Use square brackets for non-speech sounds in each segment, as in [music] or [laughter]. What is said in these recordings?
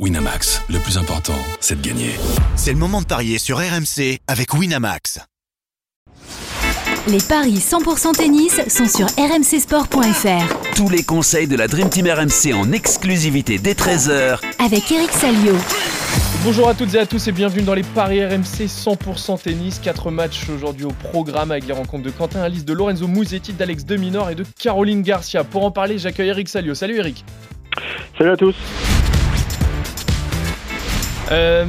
Winamax, le plus important, c'est de gagner. C'est le moment de parier sur RMC avec Winamax. Les paris 100% tennis sont sur rmcsport.fr. Tous les conseils de la Dream Team RMC en exclusivité dès 13h Avec Eric Salio. Bonjour à toutes et à tous et bienvenue dans les paris RMC 100% tennis. Quatre matchs aujourd'hui au programme avec les rencontres de Quentin Alice, de Lorenzo Musetti, d'Alex Deminor et de Caroline Garcia. Pour en parler, j'accueille Eric Salio. Salut Eric. Salut à tous. Euh,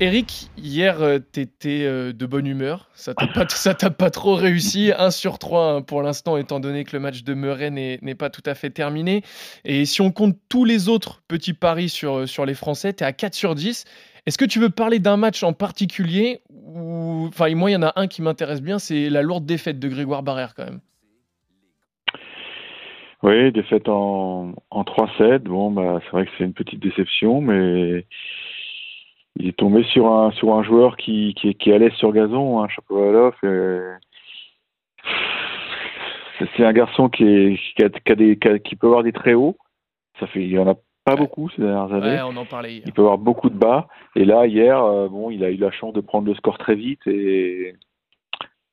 Eric, hier, euh, t'étais euh, de bonne humeur. Ça t'a pas, trop réussi. 1 sur 3 hein, pour l'instant, étant donné que le match de Murray n'est, pas tout à fait terminé. Et si on compte tous les autres petits paris sur, sur les Français, t'es à 4 sur 10. Est-ce que tu veux parler d'un match en particulier. Enfin, moi, il y en a un qui m'intéresse bien, c'est la lourde défaite de Grégoire Barrère quand même. Oui, défaite en, en 3-7. Bon, bah, c'est vrai que c'est une petite déception, mais il est tombé sur un sur un joueur qui qui, qui est à l'aise sur gazon, hein, Chapovalov. C'est un garçon qui est qui, a, qui, a des, qui, a, qui, peut avoir des très hauts. Ça fait il y en a pas beaucoup ces dernières années. Ouais, on en parlait hier. Il peut avoir beaucoup de bas. Et là hier, euh, bon, il a eu la chance de prendre le score très vite et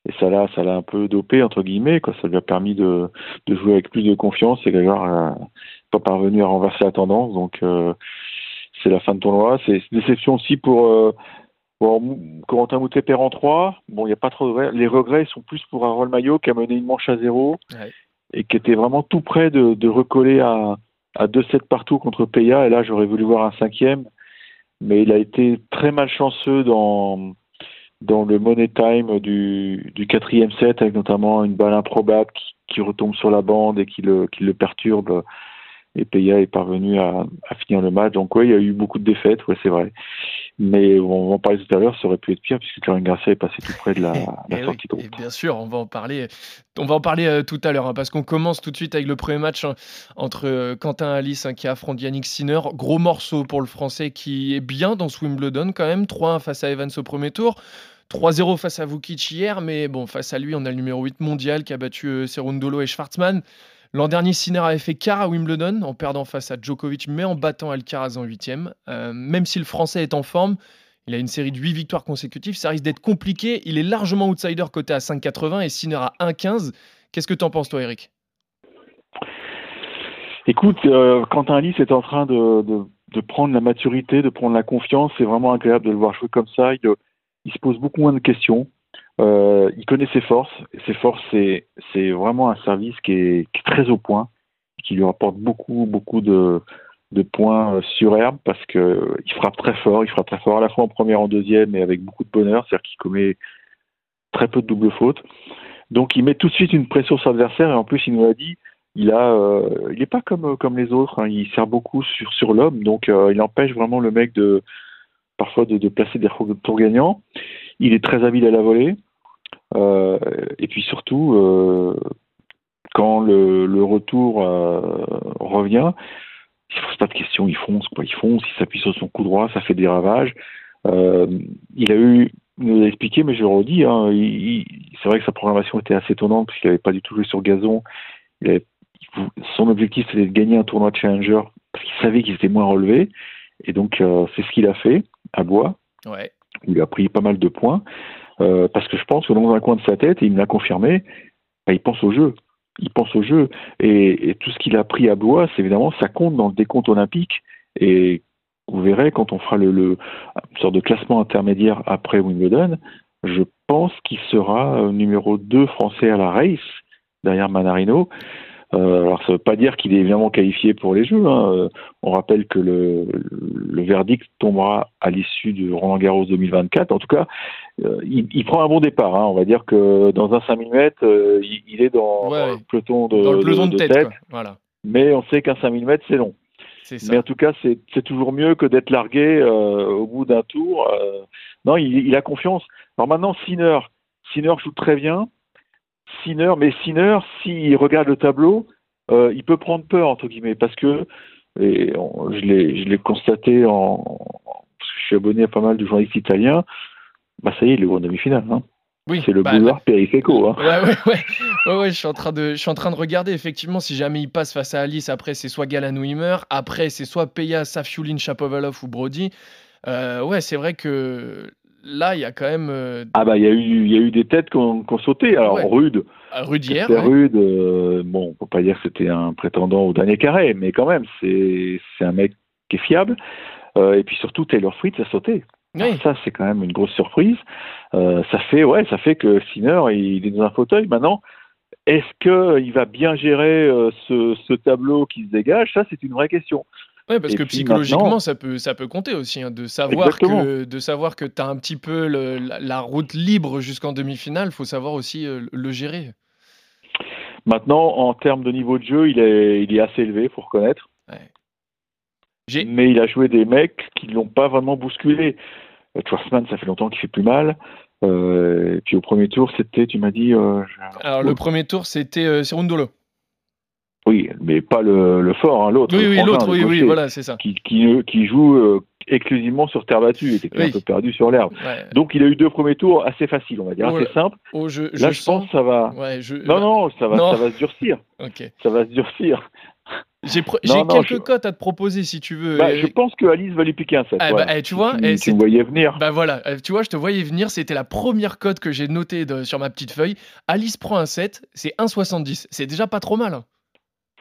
et ça l'a ça l'a un peu dopé entre guillemets quoi. Ça lui a permis de de jouer avec plus de confiance et Grégoire n'a pas parvenu à renverser la tendance. Donc euh, c'est la fin de tournoi. C'est déception aussi pour, euh, pour Corentin Moutet en 3. Bon, il n'y a pas trop de regrets. Les regrets sont plus pour Harold Maillot qui a mené une manche à zéro ouais. et qui était vraiment tout près de, de recoller à, à 2-7 partout contre Peya. Et là, j'aurais voulu voir un cinquième. Mais il a été très malchanceux dans, dans le money time du, du quatrième set, avec notamment une balle improbable qui, qui retombe sur la bande et qui le, qui le perturbe et Peya est parvenu à, à, finir le match. Donc oui, il y a eu beaucoup de défaites, ouais, c'est vrai. Mais on va en parler tout à l'heure, ça aurait pu être pire puisque Caroline Garcia est passée tout près de la, [laughs] la sortie oui, de route. bien sûr, on va en parler. On va en parler euh, tout à l'heure hein, parce qu'on commence tout de suite avec le premier match hein, entre euh, Quentin Alice hein, qui affronte Yannick Sinner. Gros morceau pour le Français qui est bien dans ce Wimbledon quand même. 3-1 face à Evans au premier tour. 3-0 face à Vukic hier, mais bon, face à lui, on a le numéro 8 mondial qui a battu euh, Serundolo et Schwartzmann. L'an dernier, Sinner avait fait quart à Wimbledon en perdant face à Djokovic, mais en battant Alcaraz en huitième. Euh, même si le Français est en forme, il a une série de 8 victoires consécutives, ça risque d'être compliqué. Il est largement outsider côté à 5,80 et Sinner à 1,15. Qu'est-ce que tu en penses, toi, Eric? Écoute, euh, Quentin Alice est en train de, prendre la maturité, de prendre la confiance. C'est vraiment agréable de le voir jouer comme ça. Il, il se pose beaucoup moins de questions. Euh, il connaît ses forces. Ses forces, c'est, c'est vraiment un service qui est, qui est, très au point, qui lui rapporte beaucoup, beaucoup de, de points sur herbe parce que il frappe très fort. Il frappe très fort à la fois en première, en deuxième, et avec beaucoup de bonheur. C'est-à-dire qu'il commet très peu de double fautes. Donc, il met tout de suite une pression sur l'adversaire. Et en plus, il nous a dit, il a, euh, il n'est pas comme comme les autres. Hein. Il sert beaucoup sur sur l'homme. Donc, euh, il empêche vraiment le mec de parfois de, de placer des retours gagnants. Il est très habile à la volée. Euh, et puis surtout, euh, quand le, le retour euh, revient, il ne pose pas de questions, il fonce, quoi. Il fonce, il s'appuie sur son coup droit, ça fait des ravages. il a eu, il nous a expliqué, mais je le redis, hein, c'est vrai que sa programmation était assez étonnante parce qu'il n'avait pas du tout joué sur gazon. Il avait, son objectif c'était de gagner un tournoi de challenger parce qu'il savait qu'il était moins relevé. Et donc, euh, c'est ce qu'il a fait à Bois. Ouais. Il a pris pas mal de points. Euh, parce que je pense que dans un coin de sa tête, et il me l'a confirmé, bah, il pense au jeu. Il pense au jeu. Et, et tout ce qu'il a pris à Blois, c'est évidemment, ça compte dans le décompte olympique. Et vous verrez, quand on fera le, le une sorte de classement intermédiaire après Wimbledon, je pense qu'il sera numéro 2 français à la race, derrière Manarino. Euh, alors ça ne veut pas dire qu'il est évidemment qualifié pour les Jeux. Hein. On rappelle que le, le verdict tombera à l'issue du Roland Garros 2024. En tout cas, euh, il, il, prend un bon départ. Hein. On va dire que dans un 5000 mètres, euh, il, il, est dans, ouais, dans, le peloton de, dans le peloton de, de tête. tête. Voilà. Mais on sait qu'un 5000 mètres, c'est long. Mais en tout cas, c'est toujours mieux que d'être largué euh, au bout d'un tour. non, il, il, a confiance. Alors maintenant, Sinner, Sinner joue très bien. Sinner, mais Sinner, s'il regarde le tableau, euh, il peut prendre peur entre guillemets parce que et on, je l'ai constaté en parce que je suis abonné à pas mal de journalistes italiens. Bah ça y est, il est en demi-finale. Hein. Oui, C'est le bah, boulevard Périféco. Hein. Ouais, ouais, ouais. Je suis en train de, je suis en train de regarder. Effectivement, si jamais il passe face à Alice, après c'est soit Galan ou il meurt. Après c'est soit Peya, Safiulin, Chapovalov ou Brody. Euh, ouais, c'est vrai que là, il y a quand même euh, Ah bah il y a eu il y a eu des têtes qui ont, qui ont sauté. Alors Ouais. Rude, ouais. Rude. euh, bon, on peut pas dire que c'était un prétendant au dernier carré, mais quand même c'est un mec qui est fiable. Euh, et puis surtout Taylor Fritz a sauté. Oui. Ça c'est quand même une grosse surprise. Euh, ça fait ouais ça fait que Sinner il est dans un fauteuil maintenant. Est-ce que il va bien gérer euh, ce, ce tableau qui se dégage? Ça c'est une vraie question. Ouais, parce Et que psychologiquement, ça peut, ça peut compter aussi, hein, de savoir Exactement. que, de savoir que tu as un petit peu le- la, la route libre jusqu'en demi-finale. Il faut savoir aussi euh, le gérer. Maintenant en termes de niveau de jeu il est il est assez élevé faut reconnaître. Mais il a joué des mecs qui ne l'ont pas vraiment bousculé. Euh, Schwarzman, ça fait longtemps qu'il fait plus mal. Euh, et puis au premier tour, c'était, tu m'as dit, euh, Alors, le premier tour, c'était euh, Cerundolo. Oui, mais pas le, le fort, hein, l'autre. Oui, oui, l'autre, oui, oui, voilà, c'est ça. Qui, qui, qui joue euh, exclusivement sur terre battue, il était Oui. un peu perdu sur l'herbe. Ouais. Donc il a eu deux premiers tours assez faciles, on va dire, Oh assez simples. Oh, je, Là, je, sens. pense que ça va. Ouais, je... Non, non, ça va, Non. ça va se durcir. Ok. Ça va se durcir. J'ai pro- quelques je- cotes à te proposer si tu veux. Bah, je pense que Alice va lui piquer un set. Ah, voilà. bah, eh, tu vois, tu, eh, tu me voyais venir. Bah voilà, tu vois, je te voyais venir, c'était la première cote que j'ai notée de- sur ma petite feuille. Alice prend un 7, c'est 1,70. C'est déjà pas trop mal.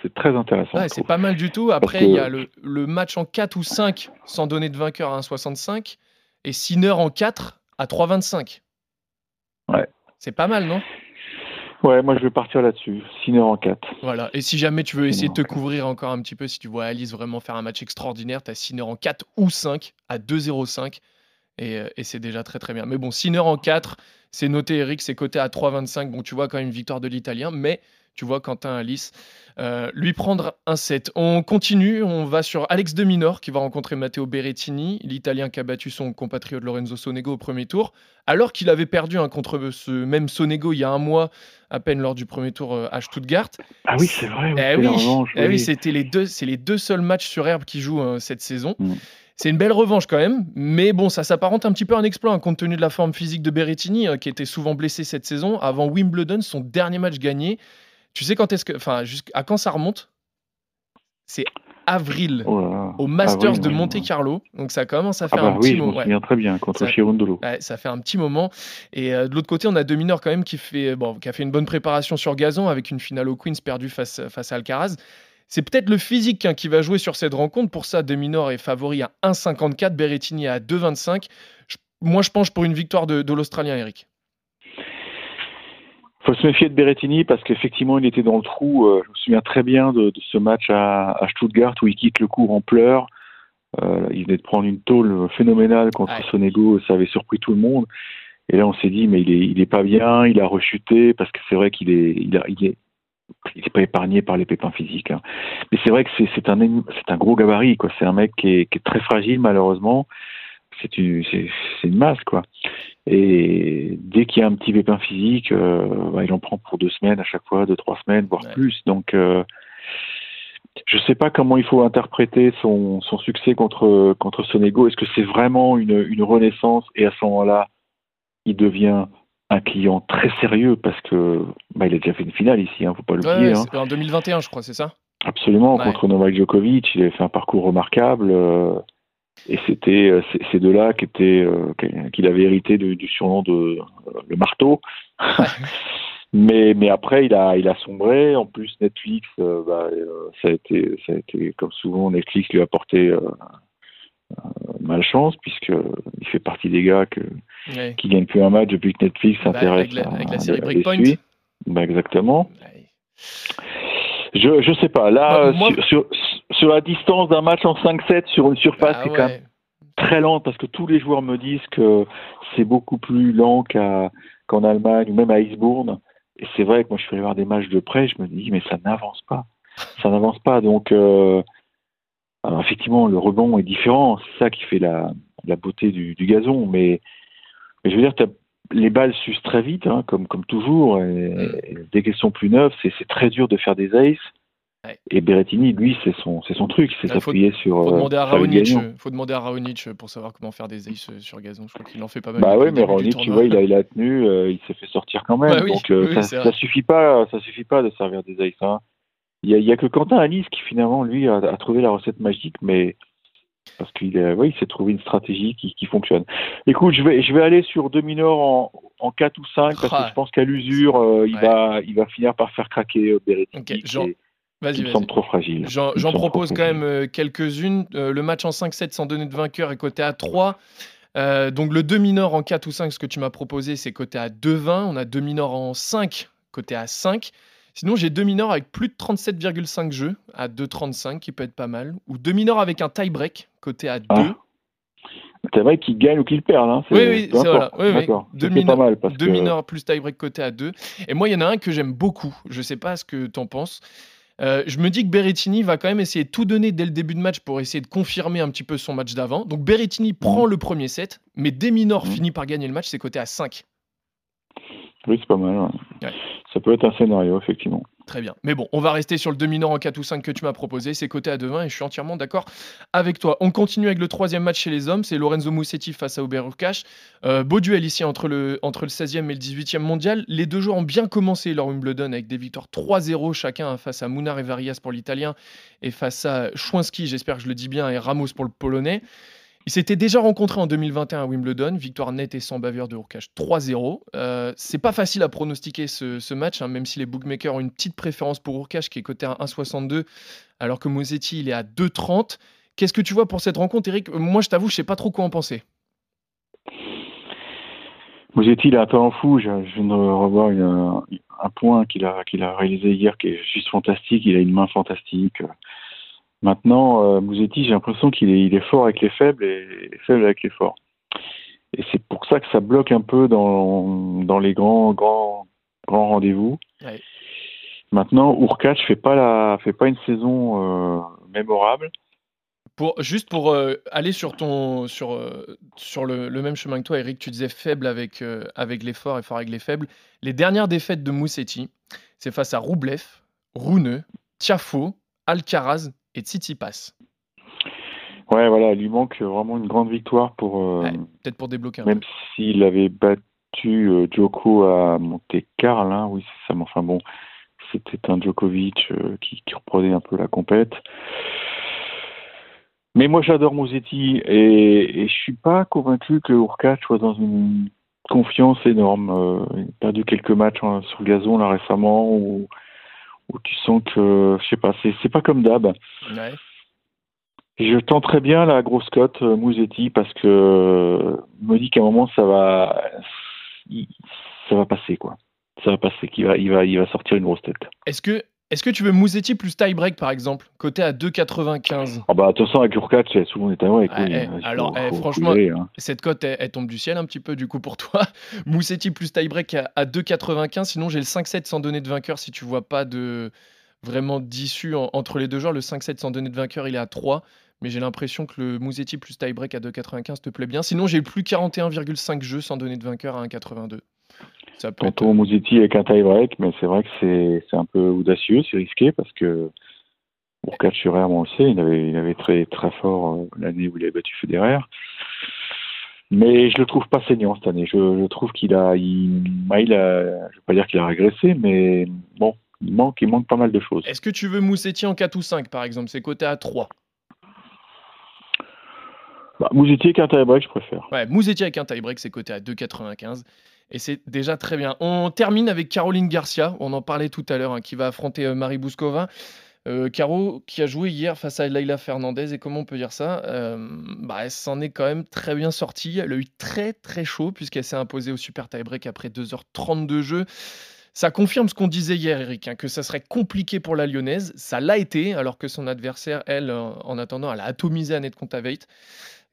C'est très intéressant. Ouais, c'est pas mal du tout. Après, que- il y a le, le match en 4 ou 5 sans donner de vainqueur à 1,65 et Sinner en 4 à 3,25. Ouais. C'est pas mal, non? Ouais, moi je vais partir là-dessus. Sinner en 4. Voilà. Et si jamais tu veux essayer de te couvrir encore un petit peu, si tu vois Alice vraiment faire un match extraordinaire, tu as Sinner en 4 ou 5 à 2,05. Et, euh, et c'est déjà très très bien. Mais bon, Sinner en 4, c'est noté Eric, c'est coté à 3,25. Bon, tu vois quand même une victoire de l'Italien, mais tu vois Quentin Alice euh, lui prendre un 7. On continue, on va sur Alex de Minor qui va rencontrer Matteo Berrettini, l'Italien qui a battu son compatriote Lorenzo Sonego au premier tour, alors qu'il avait perdu hein, contre ce même Sonego il y a un mois à peine lors du premier tour euh, à Stuttgart. Ah oui, c'est vrai. Eh oui, revanche, eh oui, oui. c'était les deux, c'est les deux seuls matchs sur herbe qui jouent hein, cette saison. Mm. C'est une belle revanche quand même, mais bon, ça s'apparente un petit peu à un exploit hein, compte tenu de la forme physique de Berrettini, euh, qui était souvent blessé cette saison. Avant Wimbledon, son dernier match gagné. Tu sais quand est-ce que, enfin, jusqu'à quand ça remonte? C'est avril Oh là là. au Masters de Monte. Carlo. Donc ça commence à Ah faire bah un petit oui, moment. ouais. très bien contre Ça- Chirundolo. Ouais, ça fait un petit moment. Et euh, de l'autre côté, on a deux mineurs quand même qui, fait, bon, qui a fait une bonne préparation sur gazon avec une finale au Queens perdue face, face à Alcaraz. C'est peut-être le physique hein, qui va jouer sur cette rencontre. Pour ça, De Minor est favori à 1,54, Berrettini à 2,25. Je- moi, je penche pour une victoire de, de l'Australien, Eric. Faut se méfier de Berrettini parce qu'effectivement, il était dans le trou. euh, je me souviens très bien de, de ce match à, à Stuttgart où il quitte le cours en pleurs. Euh, il venait de prendre une tôle phénoménale contre Ouais. Sonego, ça avait surpris tout le monde. Et là, on s'est dit, mais il est, il est pas bien, il a rechuté parce que c'est vrai qu'il est, il a, il est, il est pas épargné par les pépins physiques. hein. Mais c'est vrai que c'est, un, c'est un gros gabarit, quoi. C'est un mec qui est, qui est très fragile, malheureusement. C'est une, une masse, quoi. Et dès qu'il y a un petit pépin physique, euh, bah, il en prend pour deux semaines à chaque fois, deux, trois semaines, voire Ouais. plus. Donc, euh, je sais pas comment il faut interpréter son, son succès contre, contre Sonego. Est-ce que c'est vraiment une, une renaissance et à ce moment-là, il devient un client très sérieux parce que bah, il a déjà fait une finale ici, hein, faut pas l'oublier. ouais, hein. en 2021, je crois, c'est ça? Absolument, Ouais. contre Novak Djokovic, il avait fait un parcours remarquable. euh, et c'était ces- deux-là qui étaient qu'il- avait hérité du surnom de euh, le marteau. [laughs] mais mais après il a il a sombré. En plus Netflix, euh, bah, euh, ça a été ça a été comme souvent Netflix lui a porté euh, malchance puisque il fait partie des gars que, Ouais. qui gagnent plus un match depuis que Netflix Bah, s'intéresse avec, la, à- avec la série Breakpoint. Bah, exactement. Ouais. Je je sais pas. Là, Bah, euh, moi- sur, la distance d'un match en 5-7 sur une surface Bah qui est quand même très lente parce que tous les joueurs me disent que c'est beaucoup plus lent qu'à qu'en Allemagne ou même à Eastbourne. Et c'est vrai que moi je suis allé voir des matchs de près, je me dis mais ça n'avance pas, ça n'avance pas. Donc euh, alors effectivement le rebond est différent, c'est ça qui fait la, la beauté du, du gazon. Mais, mais je veux dire t'as- les balles s'usent très vite, hein, comme comme toujours. Et, Mm. et dès qu'elles sont plus neuves, c'est c'est très dur de faire des aces. Ouais. Et Berrettini, lui, c'est son, c'est son truc, c'est s'appuyer sur. Faut euh, demander à Raonic, faut demander à Raonic pour savoir comment faire des aces euh, sur gazon. Je crois qu'il en fait pas mal. Bah ouais, le mais Raonic, tu vois, il a, il a tenu, euh, il s'est fait sortir quand même. Bah oui, donc euh, oui, ça, ça suffit pas, ça suffit pas de servir des aces. hein. Il y a, il y a que Quentin Alice qui finalement lui a, a trouvé la recette magique, mais parce qu'il est- ouais, il s'est trouvé une stratégie qui, qui fonctionne. Écoute, je vais, je vais aller sur deux mineurs en, en 4 ou 5 parce que je pense qu'à l'usure, euh, il Ouais. va, il va finir par faire craquer euh, Berrettini, Ok, qui, Jean, Vas-y, semble trop fragile. J'en propose quand fragile. même euh, quelques-unes. Euh, le match en 5-7 sans donner de vainqueur est coté à 3. Euh, donc le 2 mineur en 4 ou 5, ce que tu m'as proposé, c'est coté à 2,20. On a 2 mineurs en 5, coté à 5. Sinon, j'ai 2 mineurs avec plus de 37,5 jeux à 2,35, qui peut être pas mal. Ou 2 mineurs avec un tie-break, coté à 2. Ah, C'est vrai qu'il gagne ou qu'il perd. Hein. Oui, oui, c'est voilà. Oui. Deux mineurs- pas mal parce Deux que mineurs plus tie-break coté à 2. Et moi, il y en a un que j'aime beaucoup. Je sais pas ce que tu en penses. Euh, je me dis que Berrettini va quand même essayer de tout donner dès le début de match pour essayer de confirmer un petit peu son match d'avant. Donc Berrettini prend le premier set, mais dès mineur Mhm. finit par gagner le match, c'est coté à 5. oui, c'est pas mal. Ouais. Ça peut être un scénario, effectivement. Très bien. Mais bon, on va rester sur le 2 mineur en 4 ou 5 que tu m'as proposé. C'est coté à 2,20 et je suis entièrement d'accord avec toi. On continue avec le troisième match chez les hommes. C'est Lorenzo Musetti face à Hubert Hurkacz. Euh, beau duel ici entre le, entre le 16e et le 18e mondial. Les deux joueurs ont bien commencé leur Wimbledon avec des victoires 3-0 chacun face à Munar et Varias pour l'italien et face à Chouinski, j'espère que je le dis bien, et Ramos pour le polonais. Ils s'étaient déjà rencontrés en 2021 à Wimbledon, victoire nette et sans bavure de 3-0. Euh, c'est pas facile à pronostiquer ce, match, hein, même si les bookmakers ont une petite préférence pour Hurkacz qui est coté à 1,62, alors que Mosetti il est à 2,30. Qu'est-ce que tu vois pour cette rencontre, Eric? Moi, je t'avoue, je sais pas trop quoi en penser. Mosetti, il a un talent fou. Je, viens de revoir un point qu'il a réalisé hier qui est juste fantastique. Il a une main fantastique. Maintenant, euh, Mosetti, j'ai l'impression qu'il est, il est fort avec les faibles et faible avec les forts. Et c'est pour ça que ça bloque un peu dans, dans les grands, grands, grands rendez-vous. Ouais. Maintenant, Urkac fait pas la, fait pas une saison euh, mémorable. Pour, juste pour euh, aller sur, ton, sur, euh, sur le, le même chemin que toi, Eric, tu disais faible avec, euh, avec les forts et fort avec les faibles. Les dernières défaites de Moussetti, c'est face à Roublev, Rouneux, Tiafo, Alcaraz et Tsitsipas. Ouais, voilà, il lui manque vraiment une grande victoire pour. euh, Ouais, Peut-être pour débloquer un Même s'il avait battu euh, Djoko à Monte Carlo, hein, oui, c'est ça, mais enfin bon, c'était un Djokovic euh, qui, qui reprenait un peu la compète. Mais moi j'adore Mosetti et, et je suis pas convaincu que Urkac soit dans une confiance énorme. Euh, il a perdu quelques matchs hein, sur le gazon là récemment où, où tu sens que, je sais pas, c'est pas comme d'hab. Ouais. Je tenterais bien la grosse cote euh, Mouzetti parce que euh, je me dis qu'à un moment ça va ça va passer quoi. Ça va passer qu'il va il va il va sortir une grosse tête. Est-ce que, est que tu veux Moussetti plus tie-break, par exemple, côté à 2,95 Ah bah attention avec Urkac, c'est souvent des taouets, Ouais, eh, alors, eh, franchement, hein. Cette cote, elle, elle tombe du ciel un petit peu du coup pour toi. [laughs] Moussetti plus tie-break à, à 2,95. Sinon, j'ai le 5-7 sans donner de vainqueur si tu vois pas de vraiment d'issue en- entre les deux joueurs. Le 5-7 sans donner de vainqueur, il est à 3. Mais j'ai l'impression que le Moussetti plus tie-break à 2,95 te plaît bien. Sinon, j'ai plus 41,5 jeux sans donner de vainqueur à 1,82. Ça peut être- Tantôt Mouzetti avec un tie-break, mais c'est vrai que c'est c'est un peu audacieux, c'est risqué parce que Urkac sur air, on le sait, il avait il avait très très fort euh, l'année où il avait battu Federer. Mais je le trouve pas saignant cette année. Je, je trouve qu'il a, il, bah, il a, je vais pas dire qu'il a régressé, mais bon, il manque, il manque pas mal de choses. Est-ce que tu veux Moussetti en 4 ou 5 par exemple? C'est coté à 3. Bah, Mouzetti avec un tie-break, je préfère. Ouais, Mouzetti avec un tie-break, c'est coté à 2,95. Et c'est déjà très bien. On termine avec Caroline Garcia, on en parlait tout à l'heure, hein, qui va affronter euh, Marie Bouskova. Euh, Caro, qui a joué hier face à Leila Fernandez, et comment on peut dire ça? Euh, bah, Elle s'en est quand même très bien sortie. Elle a eu très très chaud, puisqu'elle s'est imposée au super tie-break après 2h30 de jeu. Ça confirme ce qu'on disait hier, Eric, hein, que ça serait compliqué pour la Lyonnaise. Ça l'a été, alors que son adversaire, elle, en attendant, elle a atomisé Annette Kontaveit.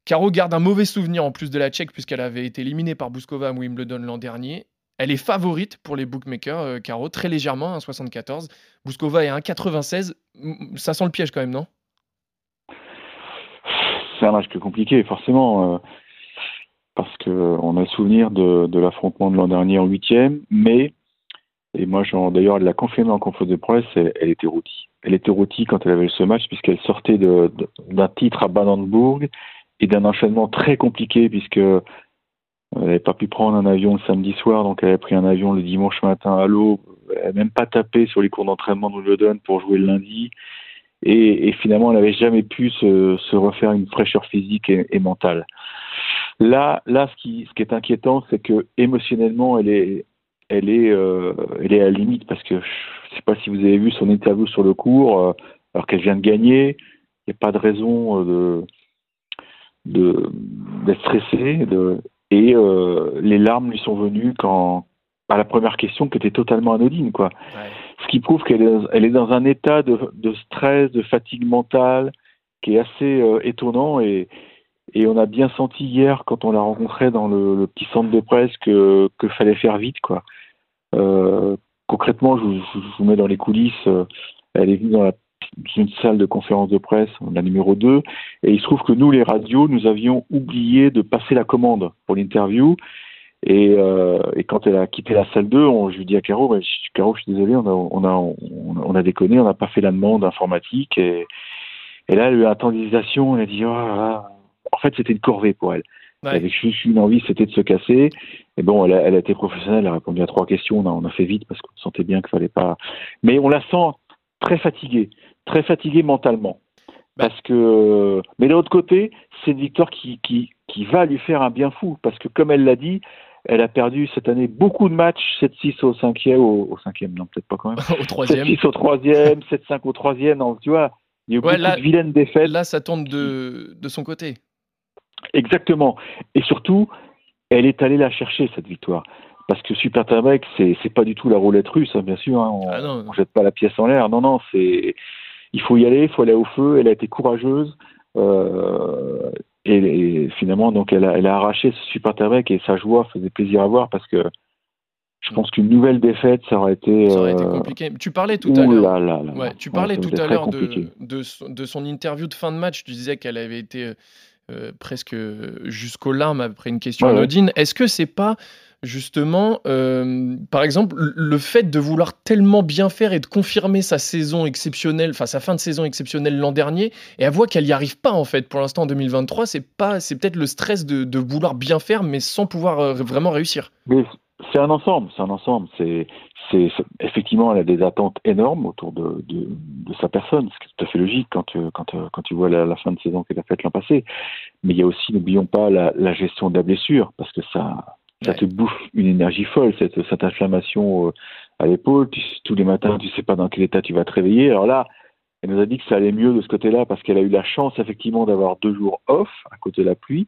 Caro garde un mauvais souvenir en plus de la Tchèque puisqu'elle avait été éliminée par Bouskova à Wimbledon l'an dernier. Elle est favorite pour les bookmakers, euh, Caro, très légèrement, 1,74. Bouskova est à 1,96. Mm, Ça sent le piège quand même, non? C'est un match compliqué, forcément, euh, parce que on a souvenir de, l'affrontement de l'an dernier en huitième, mais Et moi, d'ailleurs, elle l'a confirmé en conférence de presse, elle, était rôtie. Elle était rôtie quand elle avait ce match, puisqu'elle sortait d'un titre à Brandenburg et d'un enchaînement très compliqué, puisque elle n'avait pas pu prendre un avion le samedi soir, donc elle avait pris un avion le dimanche matin à l'aube. Elle n'a même pas tapé sur les cours d'entraînement de Wimbledon pour jouer le lundi. Et, finalement, elle n'avait jamais pu se, refaire une fraîcheur physique et, mentale. Là, là, ce qui, est inquiétant, c'est que émotionnellement, elle est, elle est, euh, elle est à la limite parce que je ne sais pas si vous avez vu son interview sur le cours, euh, alors qu'elle vient de gagner, il n'y a pas de raison euh, de d'être stressée. De, et les larmes lui sont venues quand à la première question qui était totalement anodine, quoi. Ce qui prouve qu'elle est, elle est dans un état de, de, stress, de fatigue mentale qui est assez étonnant et, et on a bien senti hier, quand on l'a rencontrée dans le, le, petit centre de presse, que, que fallait faire vite, quoi. Euh, concrètement, je, vous mets dans les coulisses. Euh, elle est venue dans, une salle de conférence de presse, la numéro 2, et il se trouve que nous, les radios, nous avions oublié de passer la commande pour l'interview. Et, euh, et, quand elle a quitté la salle 2, on, je lui dis à Caro, bah, Caro, je suis désolé, on a, on a, on a déconné, on n'a pas fait la demande informatique. Et, et là, elle a eu attendisation, elle a dit, oh, en fait, c'était une corvée pour elle. Ouais. Elle avait juste une envie, c'était de se casser. Et bon, elle a, elle a, été professionnelle, elle a répondu à trois questions. On a, on a fait vite parce qu'on sentait bien qu'il fallait pas. Mais on la sent très fatiguée, très fatiguée mentalement. Bah. Parce que, mais de l'autre côté, c'est une victoire qui, qui, qui va lui faire un bien fou. Parce que, comme elle l'a dit, elle a perdu cette année beaucoup de matchs, 7-6 au cinquième, au, au cinquième, non, peut-être pas quand même. [laughs] au troisième. 7-6 au troisième, 7-5 au troisième, non, tu vois. Il y a eu beaucoup de vilaines défaites. Là, ça tourne de, de son côté. Exactement. Et surtout, elle est allée la chercher, cette victoire. Parce que Super Tabak, c'est, c'est pas du tout la roulette russe, hein, bien sûr. Hein. on, ah ne jette pas la pièce en l'air. Non, non, c'est, il faut y aller, il faut aller au feu. Elle a été courageuse. Euh, et, finalement, donc, elle a, elle a arraché ce Super Tabak et sa joie faisait plaisir à voir parce que je pense qu'une nouvelle défaite, ça aurait été. Ça aurait été euh, compliqué. Tu parlais tout à l'heure. Ouais, tu parlais tout à l'heure de, de, de, son interview de fin de match. Tu disais qu'elle avait été euh, presque jusqu'aux larmes après une question anodine. Est-ce que c'est pas justement, euh, par exemple, le fait de vouloir tellement bien faire et de confirmer sa saison exceptionnelle, enfin sa fin de saison exceptionnelle l'an dernier, et à voir qu'elle n'y arrive pas en fait pour l'instant en 2023, c'est pas, c'est peut-être le stress de, vouloir bien faire mais sans pouvoir euh, vraiment réussir. C'est un ensemble, c'est un ensemble. C'est, effectivement, elle a des attentes énormes autour de, de, sa personne, ce qui est tout à fait logique quand, tu, quand, quand tu vois la, fin de saison qu'elle a faite l'an passé. Mais il y a aussi, n'oublions pas, la, gestion de la blessure, parce que ça, ça te bouffe une énergie folle, cette, cette inflammation euh, à l'épaule. tous les matins, tu sais pas dans quel état tu vas te réveiller. Alors là, elle nous a dit que ça allait mieux de ce côté-là, parce qu'elle a eu la chance, effectivement, d'avoir deux jours off à côté de la pluie.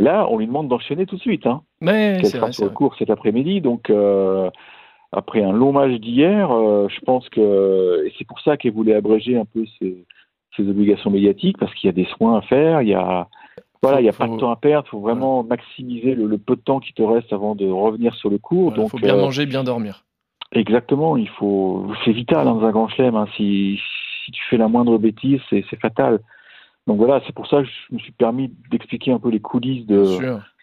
Là, on lui demande d'enchaîner tout de suite. Hein, Mais c'est vrai, sur le cours cet après-midi. Donc, euh, après un long match d'hier, euh, je pense que et c'est pour ça qu'elle voulait abréger un peu ses, ses obligations médiatiques parce qu'il y a des soins à faire. Il y a voilà, il n'y a pas de temps à perdre. Il faut vraiment maximiser le, peu de temps qui te reste avant de revenir sur le cours. Il faut bien euh, manger, bien dormir. Exactement. Il faut. C'est vital dans un grand chelem. Hein. Si, si tu fais la moindre bêtise, c'est fatal. Donc voilà, c'est pour ça que je me suis permis d'expliquer un peu les coulisses de,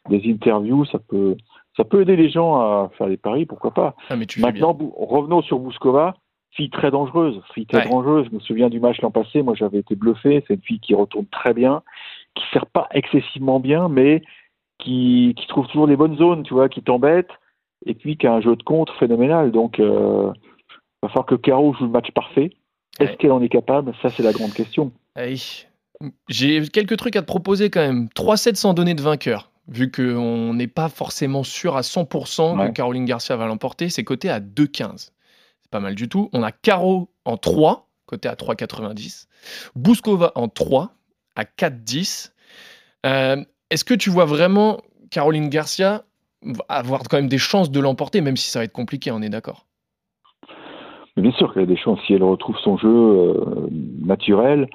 des interviews. Ça peut, ça peut aider les gens à faire des paris, pourquoi pas. Ah, mais tu Maintenant, revenons sur Bouskova. Fille très dangereuse, fille très dangereuse. Je me souviens du match l'an passé. Moi, j'avais été bluffé. C'est une fille qui retourne très bien, qui sert pas excessivement bien, mais qui, qui trouve toujours les bonnes zones, tu vois, qui t'embête, et puis qui a un jeu de contre phénoménal. Donc, euh, va falloir que Caro joue le match parfait. Est-ce qu'elle en est capable? Ça, c'est la grande question. J'ai quelques trucs à te proposer quand même. 3-7 sans donner de vainqueur. Vu qu'on n'est pas forcément sûr à 100% que Caroline Garcia va l'emporter, c'est coté à 2-15. C'est pas mal du tout. On a Caro en 3, coté à 3,90. Bouskova en 3, à 4,10. Euh, Est-ce que tu vois vraiment Caroline Garcia avoir quand même des chances de l'emporter, même si ça va être compliqué, on est d'accord? Bien sûr qu'elle a des chances si elle retrouve son jeu euh, naturel.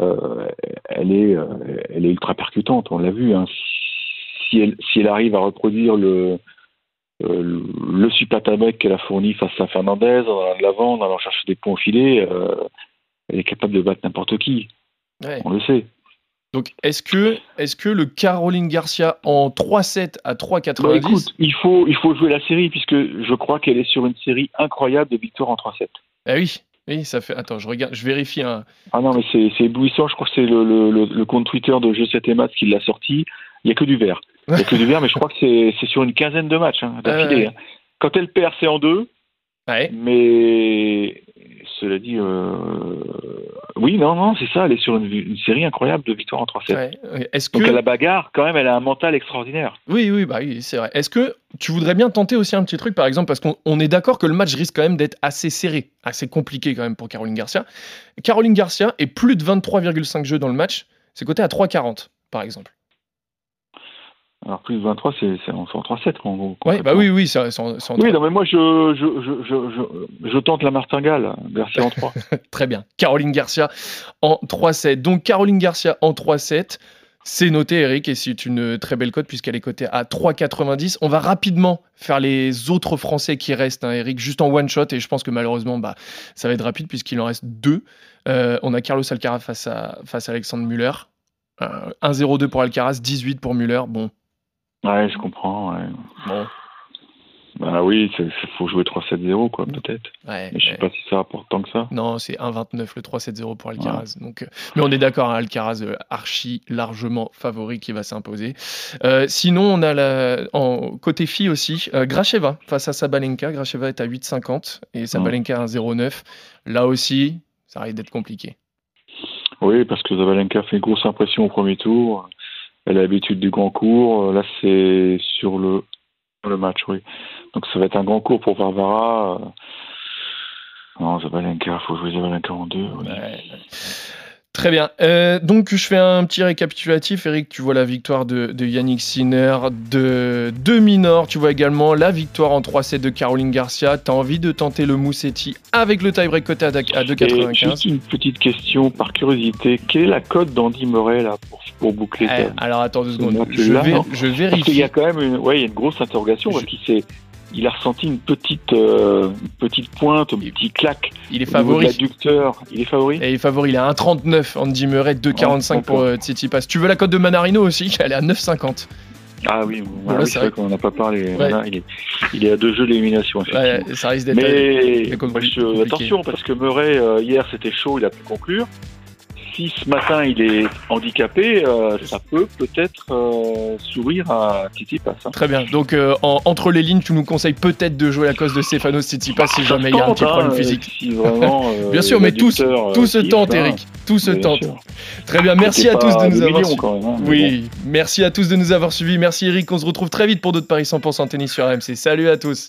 Euh, elle, est, elle est ultra percutante, on l'a vu. Hein. Si, elle, si elle arrive à reproduire le, euh, le supatabec qu'elle a fourni face à Fernandez en allant de l'avant, en allant chercher des points au filet, elle est capable de battre n'importe qui. On le sait. Donc, est-ce que, est que le Caroline Garcia en 3-7 à 3,90 Bah, écoute, il faut, il faut jouer la série puisque je crois qu'elle est sur une série incroyable de victoires en 3-7. Ah oui, oui, ça fait. Attends, je regarde, je vérifie un. Ah non, mais c'est éblouissant. Je crois que c'est le, le, compte Twitter de Jeu 7 et Maths qui l'a sorti. Il n'y a que du vert. Il n'y a que du vert, mais je crois que c'est sur une quinzaine de matchs hein, d'affilée. Ouais. hein. Quand elle perd, c'est en deux. Ouais. Mais cela dit, euh, oui, non, non, c'est ça. Elle est sur une, une série incroyable de victoires en 3-7. ouais. Donc à la bagarre, quand même, elle a un mental extraordinaire. Oui, oui, bah oui, c'est vrai. Est-ce que tu voudrais bien tenter aussi un petit truc, par exemple, parce qu'on on est d'accord que le match risque quand même d'être assez serré, assez compliqué quand même pour Caroline Garcia. Caroline Garcia est plus de 23,5 jeux dans le match. C'est coté à 3,40 par exemple. Alors plus de 23, c'est en c'est en 3-7 en gros. Ouais, bah oui, oui, Oui, non, mais moi, je, je, je, je, je, je tente la martingale, Garcia en 3. [laughs] Très bien. Caroline Garcia en 3-7. Donc Caroline Garcia en 3-7. C'est noté, Eric, et c'est une très belle cote puisqu'elle est cotée à 3,90. On va rapidement faire les autres Français qui restent, hein, Eric, juste en one shot. Et je pense que malheureusement, bah, ça va être rapide puisqu'il en reste deux. Euh, on a Carlos Alcaraz face à, face à Alexandre Muller. Euh, 1-0-2 pour Alcaraz, 18 pour Muller. Bon, Ouais, je comprends. Ouais. bon, Bah oui, il faut jouer 3-7-0, quoi, peut-être. ouais. Mais je sais ouais. pas si ça rapporte tant que ça. Non, c'est 1,29 le 3-7-0 pour Alcaraz. Donc, euh, mais on est d'accord, hein, Alcaraz euh, archi largement favori qui va s'imposer. Euh, sinon, on a la, en côté fille aussi, euh, Gracheva face à Sabalenka. Gracheva est à 8,50 et Sabalenka à 1,09. Là aussi, ça risque d'être compliqué. Oui, parce que Zabalenka fait une grosse impression au premier tour. Elle a l'habitude du grand cours. Là, c'est sur le, le match, oui. Donc ça va être un grand cours pour Varvara. Non, Zabalenka, faut jouer Zabalenka en deux. Ouais. Très bien. Euh, donc, je fais un petit récapitulatif. Eric, tu vois la victoire de, de Yannick Sinner, de, de Minor. Tu vois également la victoire en 3-7 de Caroline Garcia. Tu as envie de tenter le Moussetti avec le tie-break coté à, à Et 2,95. juste une petite question par curiosité. Quelle est la cote d'Andy Murray là pour, pour boucler Eh, alors attends deux secondes, je, vais- Parce vérifie. y a quand même une, ouais, il y a une grosse interrogation parce qu'il s'est, il a ressenti une petite, euh, une petite pointe, un petit claque Il est favori. l'adducteur. Il est favori. Et il est favori, il est à 1,39. Andy Murray, 2,45 Ouais, pour euh, Tsitsipas. Tu veux la cote de Manarino aussi Elle est à 9,50. Ah oui, ah c'est vrai vrai qu'on n'en a pas parlé. Ouais. Il, est, il est à deux jeux d'élimination. Ouais, ça risque d'être. euh, Mais moi, je- attention parce que Murray euh, hier c'était chaud, il a pu conclure. Si ce matin il est handicapé, euh, ça peut peut-être euh, sourire à Titi Pass. Hein. Très bien. Donc, euh, en- entre les lignes, tu nous conseilles peut-être de jouer la cause de Stefanos Tsitsipas si jamais il y a un petit problème hein, physique. Si vraiment, [laughs] euh, Bien sûr, mais tout, tout se tente. Eric. Tout se tente. sûr. Très bien. Merci à tous de nous avoir suivis. hein, bon. Oui, merci à tous de nous avoir suivis. Merci Eric. On se retrouve très vite pour d'autres paris 100% tennis sur RMC. Salut à tous.